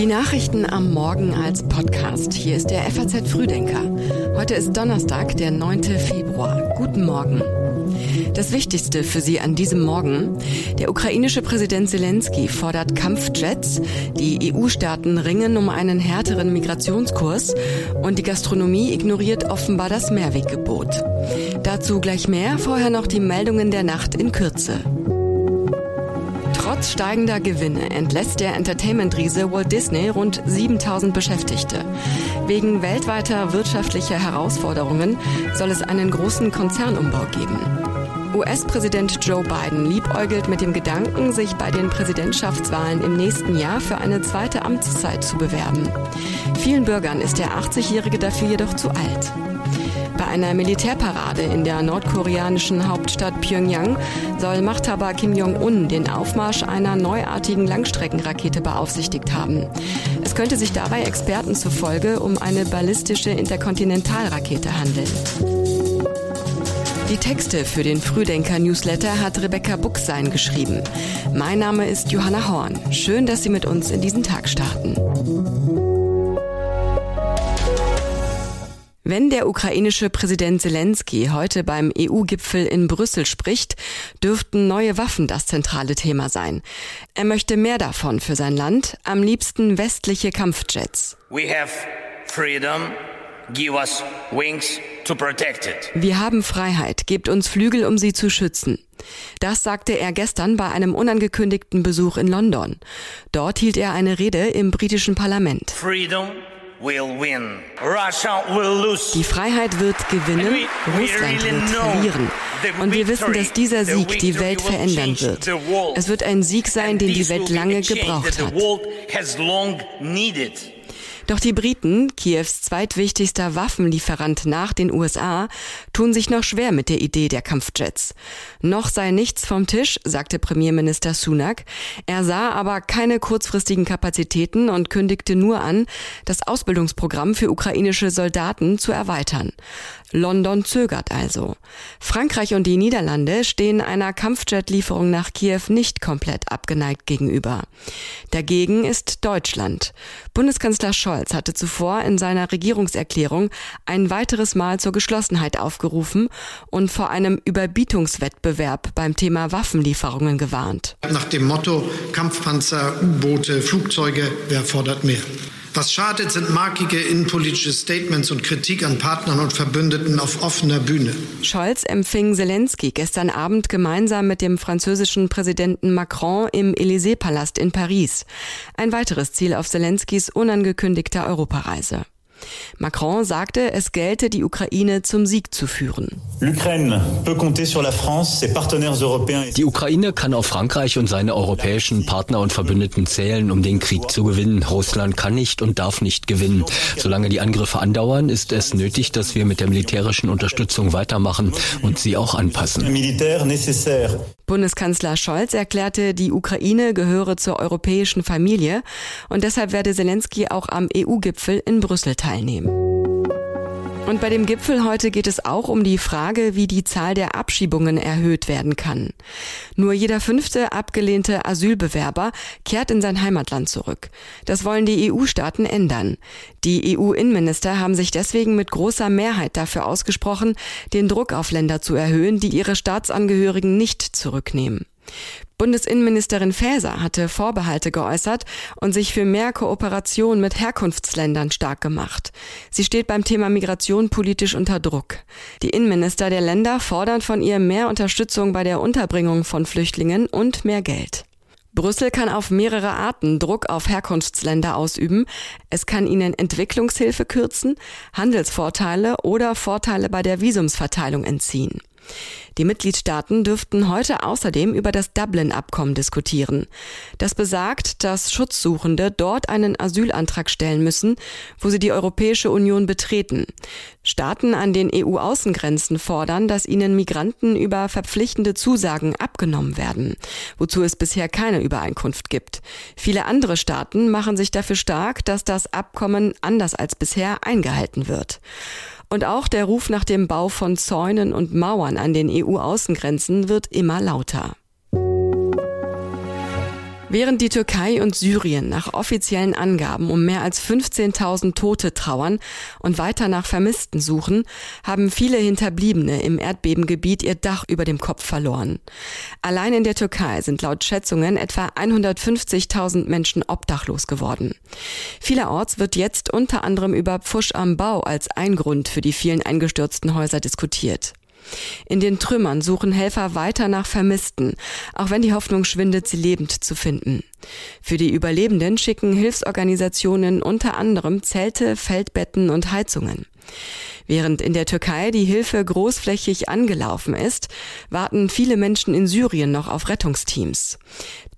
Die Nachrichten am Morgen als Podcast. Hier ist der FAZ Frühdenker. Heute ist Donnerstag, der 9. Februar. Guten Morgen. Das Wichtigste für Sie an diesem Morgen. Der ukrainische Präsident Zelensky fordert Kampfjets. Die EU-Staaten ringen um einen härteren Migrationskurs. Und die Gastronomie ignoriert offenbar das Mehrweggebot. Dazu gleich mehr. Vorher noch die Meldungen der Nacht in Kürze. Trotz steigender Gewinne entlässt der Entertainment-Riese Walt Disney rund 7000 Beschäftigte. Wegen weltweiter wirtschaftlicher Herausforderungen soll es einen großen Konzernumbau geben. US-Präsident Joe Biden liebäugelt mit dem Gedanken, sich bei den Präsidentschaftswahlen im nächsten Jahr für eine zweite Amtszeit zu bewerben. Vielen Bürgern ist der 80-Jährige dafür jedoch zu alt. Bei einer Militärparade in der nordkoreanischen Hauptstadt Pyongyang soll Machthaber Kim Jong-un den Aufmarsch einer neuartigen Langstreckenrakete beaufsichtigt haben. Es könnte sich dabei Experten zufolge um eine ballistische Interkontinentalrakete handeln. Die Texte für den Frühdenker-Newsletter hat Rebecca Buchsein geschrieben. Mein Name ist Johanna Horn. Schön, dass Sie mit uns in diesen Tag starten. Wenn der ukrainische Präsident Zelensky heute beim EU-Gipfel in Brüssel spricht, dürften neue Waffen das zentrale Thema sein. Er möchte mehr davon für sein Land, am liebsten westliche Kampfjets. We have freedom. Give us wings to protect it. Wir haben Freiheit, gebt uns Flügel, um sie zu schützen. Das sagte er gestern bei einem unangekündigten Besuch in London. Dort hielt er eine Rede im britischen Parlament. Freedom die Freiheit wird gewinnen, Russland wird verlieren. Und wir wissen, dass dieser Sieg die Welt verändern wird. Es wird ein Sieg sein, den die Welt lange gebraucht hat. Doch die Briten, Kiews zweitwichtigster Waffenlieferant nach den USA, tun sich noch schwer mit der Idee der Kampfjets. Noch sei nichts vom Tisch, sagte Premierminister Sunak. Er sah aber keine kurzfristigen Kapazitäten und kündigte nur an, das Ausbildungsprogramm für ukrainische Soldaten zu erweitern. London zögert also. Frankreich und die Niederlande stehen einer Kampfjet-Lieferung nach Kiew nicht komplett abgeneigt gegenüber. Dagegen ist Deutschland. Bundeskanzler Scholz hatte zuvor in seiner Regierungserklärung ein weiteres Mal zur Geschlossenheit aufgerufen und vor einem Überbietungswettbewerb beim Thema Waffenlieferungen gewarnt. Nach dem Motto Kampfpanzer, U-Boote, Flugzeuge, wer fordert mehr? Was schadet, sind markige innenpolitische Statements und Kritik an Partnern und Verbündeten auf offener Bühne. Scholz empfing Zelensky gestern Abend gemeinsam mit dem französischen Präsidenten Macron im Élysée-Palast in Paris. Ein weiteres Ziel auf Zelenskys unangekündigter Europareise. Macron sagte, es gelte, die Ukraine zum Sieg zu führen. Die Ukraine kann auf Frankreich und seine europäischen Partner und Verbündeten zählen, um den Krieg zu gewinnen. Russland kann nicht und darf nicht gewinnen. Solange die Angriffe andauern, ist es nötig, dass wir mit der militärischen Unterstützung weitermachen und sie auch anpassen. Bundeskanzler Scholz erklärte, die Ukraine gehöre zur europäischen Familie und deshalb werde Zelensky auch am EU-Gipfel in Brüssel teilnehmen. Und bei dem Gipfel heute geht es auch um die Frage, wie die Zahl der Abschiebungen erhöht werden kann. Nur jeder fünfte abgelehnte Asylbewerber kehrt in sein Heimatland zurück. Das wollen die EU-Staaten ändern. Die EU-Innenminister haben sich deswegen mit großer Mehrheit dafür ausgesprochen, den Druck auf Länder zu erhöhen, die ihre Staatsangehörigen nicht zurücknehmen. Bundesinnenministerin Faeser hatte Vorbehalte geäußert und sich für mehr Kooperation mit Herkunftsländern stark gemacht. Sie steht beim Thema Migration politisch unter Druck. Die Innenminister der Länder fordern von ihr mehr Unterstützung bei der Unterbringung von Flüchtlingen und mehr Geld. Brüssel kann auf mehrere Arten Druck auf Herkunftsländer ausüben. Es kann ihnen Entwicklungshilfe kürzen, Handelsvorteile oder Vorteile bei der Visumsverteilung entziehen. Die Mitgliedstaaten dürften heute außerdem über das Dublin-Abkommen diskutieren. Das besagt, dass Schutzsuchende dort einen Asylantrag stellen müssen, wo sie die Europäische Union betreten. Staaten an den EU-Außengrenzen fordern, dass ihnen Migranten über verpflichtende Zusagen abgenommen werden, wozu es bisher keine Übereinkunft gibt. Viele andere Staaten machen sich dafür stark, dass das Abkommen anders als bisher eingehalten wird. Und auch der Ruf nach dem Bau von Zäunen und Mauern an den EU-Außengrenzen wird immer lauter. Während die Türkei und Syrien nach offiziellen Angaben um mehr als 15.000 Tote trauern und weiter nach Vermissten suchen, haben viele Hinterbliebene im Erdbebengebiet ihr Dach über dem Kopf verloren. Allein in der Türkei sind laut Schätzungen etwa 150.000 Menschen obdachlos geworden. Vielerorts wird jetzt unter anderem über Pfusch am Bau als ein Grund für die vielen eingestürzten Häuser diskutiert. In den Trümmern suchen Helfer weiter nach Vermissten, auch wenn die Hoffnung schwindet, sie lebend zu finden. Für die Überlebenden schicken Hilfsorganisationen unter anderem Zelte, Feldbetten und Heizungen. Während in der Türkei die Hilfe großflächig angelaufen ist, warten viele Menschen in Syrien noch auf Rettungsteams.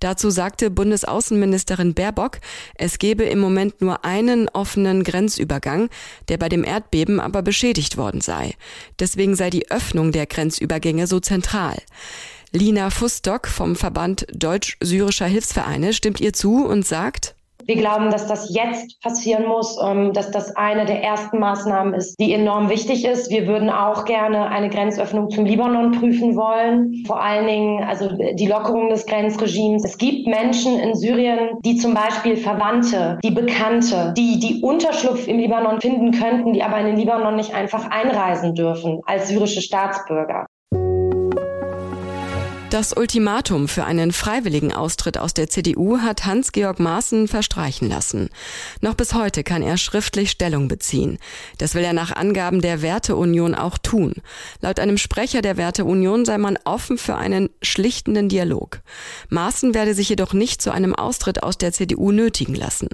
Dazu sagte Bundesaußenministerin Baerbock, es gebe im Moment nur einen offenen Grenzübergang, der bei dem Erdbeben aber beschädigt worden sei. Deswegen sei die Öffnung der Grenzübergänge so zentral. Lina Fustock vom Verband Deutsch-Syrischer Hilfsvereine stimmt ihr zu und sagt, wir glauben, dass das jetzt passieren muss, ähm, dass das eine der ersten Maßnahmen ist, die enorm wichtig ist. Wir würden auch gerne eine Grenzöffnung zum Libanon prüfen wollen. Vor allen Dingen also die Lockerung des Grenzregimes. Es gibt Menschen in Syrien, die zum Beispiel Verwandte, die Bekannte, die die Unterschlupf im Libanon finden könnten, die aber in den Libanon nicht einfach einreisen dürfen als syrische Staatsbürger. Das Ultimatum für einen freiwilligen Austritt aus der CDU hat Hans-Georg Maaßen verstreichen lassen. Noch bis heute kann er schriftlich Stellung beziehen. Das will er nach Angaben der Werteunion auch tun. Laut einem Sprecher der Werteunion sei man offen für einen schlichtenden Dialog. Maaßen werde sich jedoch nicht zu einem Austritt aus der CDU nötigen lassen.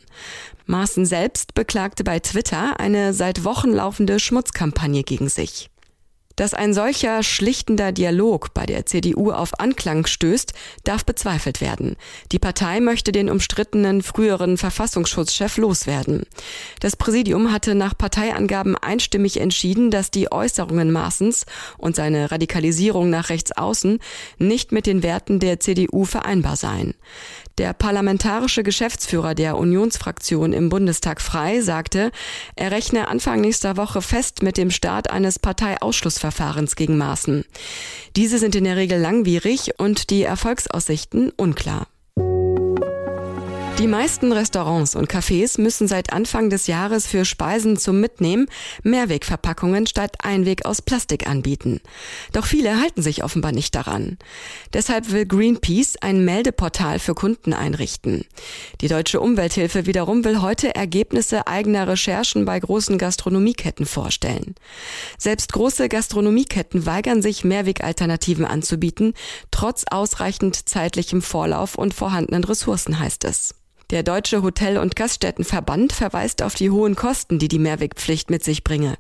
Maaßen selbst beklagte bei Twitter eine seit Wochen laufende Schmutzkampagne gegen sich. Dass ein solcher schlichtender Dialog bei der CDU auf Anklang stößt, darf bezweifelt werden. Die Partei möchte den umstrittenen früheren Verfassungsschutzchef loswerden. Das Präsidium hatte nach Parteiangaben einstimmig entschieden, dass die Äußerungen Maaßens und seine Radikalisierung nach rechts außen nicht mit den Werten der CDU vereinbar seien. Der parlamentarische Geschäftsführer der Unionsfraktion im Bundestag Frei sagte, er rechne Anfang nächster Woche fest mit dem Start eines Parteiausschlussverfahrens gegen Maaßen. Diese sind in der Regel langwierig und die Erfolgsaussichten unklar. Die meisten Restaurants und Cafés müssen seit Anfang des Jahres für Speisen zum Mitnehmen Mehrwegverpackungen statt Einweg aus Plastik anbieten. Doch viele halten sich offenbar nicht daran. Deshalb will Greenpeace ein Meldeportal für Kunden einrichten. Die Deutsche Umwelthilfe wiederum will heute Ergebnisse eigener Recherchen bei großen Gastronomieketten vorstellen. Selbst große Gastronomieketten weigern sich, Mehrwegalternativen anzubieten, trotz ausreichend zeitlichem Vorlauf und vorhandenen Ressourcen heißt es. Der Deutsche Hotel- und Gaststättenverband verweist auf die hohen Kosten, die die Mehrwegpflicht mit sich bringe.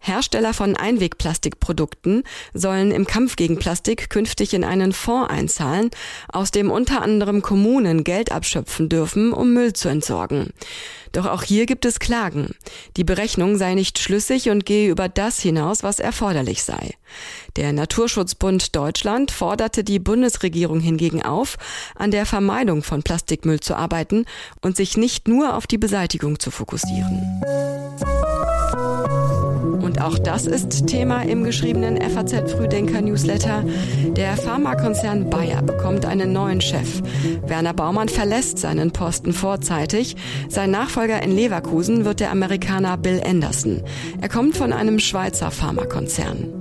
Hersteller von Einwegplastikprodukten sollen im Kampf gegen Plastik künftig in einen Fonds einzahlen, aus dem unter anderem Kommunen Geld abschöpfen dürfen, um Müll zu entsorgen. Doch auch hier gibt es Klagen. Die Berechnung sei nicht schlüssig und gehe über das hinaus, was erforderlich sei. Der Naturschutzbund Deutschland forderte die Bundesregierung hingegen auf, an der Vermeidung von Plastikmüll zu arbeiten und sich nicht nur auf die Beseitigung zu fokussieren. Und auch das ist Thema im geschriebenen FAZ Frühdenker Newsletter. Der Pharmakonzern Bayer bekommt einen neuen Chef. Werner Baumann verlässt seinen Posten vorzeitig. Sein Nachfolger in Leverkusen wird der Amerikaner Bill Anderson. Er kommt von einem Schweizer Pharmakonzern.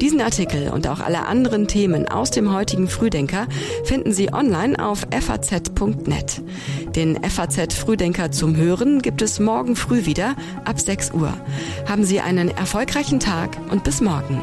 Diesen Artikel und auch alle anderen Themen aus dem heutigen Frühdenker finden Sie online auf faz.net. Den FAZ Frühdenker zum Hören gibt es morgen früh wieder ab 6 Uhr. Haben Sie einen erfolgreichen Tag und bis morgen.